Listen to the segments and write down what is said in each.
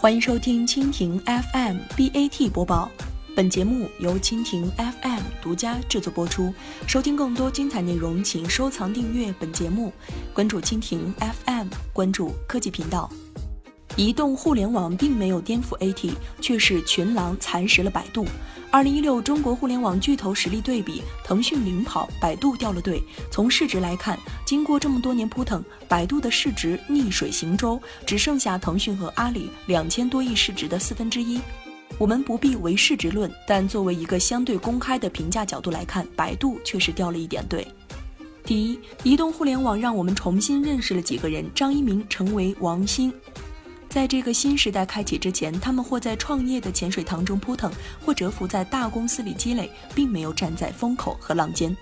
欢迎收听蜻蜓 FM BAT 播报，本节目由蜻蜓 FM 独家制作播出。收听更多精彩内容，请收藏订阅本节目，关注蜻蜓 FM，关注科技频道。移动互联网并没有颠覆 AT，却是群狼蚕食了百度。二零一六中国互联网巨头实力对比，腾讯领跑，百度掉了队。从市值来看，经过这么多年扑腾，百度的市值逆水行舟，只剩下腾讯和阿里两千多亿市值的四分之一。我们不必唯市值论，但作为一个相对公开的评价角度来看，百度确实掉了一点队。第一，移动互联网让我们重新认识了几个人，张一鸣成为王兴。在这个新时代开启之前，他们或在创业的浅水塘中扑腾，或蛰伏在大公司里积累，并没有站在风口和浪尖。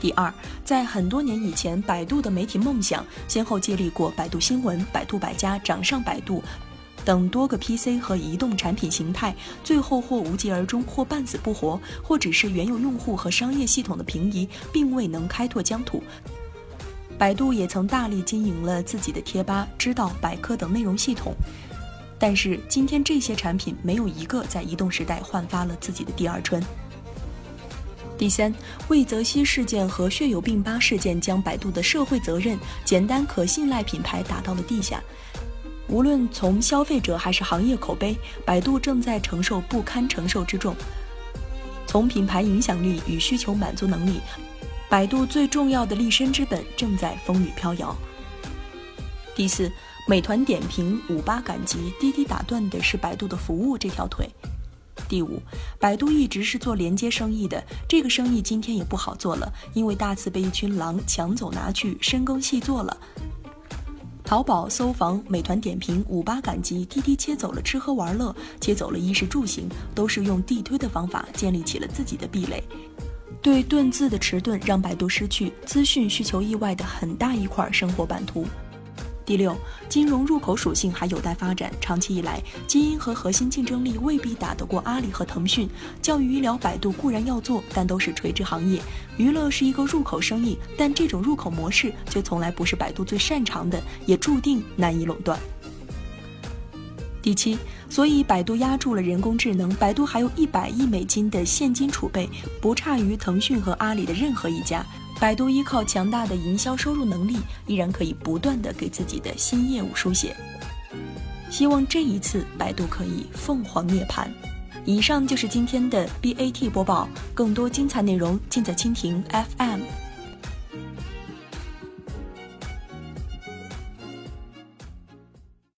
第二，在很多年以前，百度的媒体梦想先后借力过百度新闻、百度百家、掌上百度等多个 PC 和移动产品形态，最后或无疾而终，或半死不活，或只是原有用户和商业系统的平移，并未能开拓疆土。百度也曾大力经营了自己的贴吧、知道、百科等内容系统，但是今天这些产品没有一个在移动时代焕发了自己的第二春。第三，魏则西事件和血友病吧事件将百度的社会责任、简单可信赖品牌打到了地下。无论从消费者还是行业口碑，百度正在承受不堪承受之重。从品牌影响力与需求满足能力。百度最重要的立身之本正在风雨飘摇。第四，美团点评、五八赶集、滴滴打断的是百度的服务这条腿。第五，百度一直是做连接生意的，这个生意今天也不好做了，因为大次被一群狼抢走拿去深耕细作了。淘宝、搜房、美团点评、五八赶集、滴滴切走了吃喝玩乐，切走了衣食住行，都是用地推的方法建立起了自己的壁垒。对盾字的迟钝，让百度失去资讯需求意外的很大一块生活版图。第六，金融入口属性还有待发展。长期以来，基因和核心竞争力未必打得过阿里和腾讯。教育医疗，百度固然要做，但都是垂直行业。娱乐是一个入口生意，但这种入口模式就从来不是百度最擅长的，也注定难以垄断。第七，所以百度压住了人工智能。百度还有一百亿美金的现金储备，不差于腾讯和阿里的任何一家。百度依靠强大的营销收入能力，依然可以不断的给自己的新业务书写。希望这一次百度可以凤凰涅槃。以上就是今天的 BAT 播报，更多精彩内容尽在蜻蜓 FM。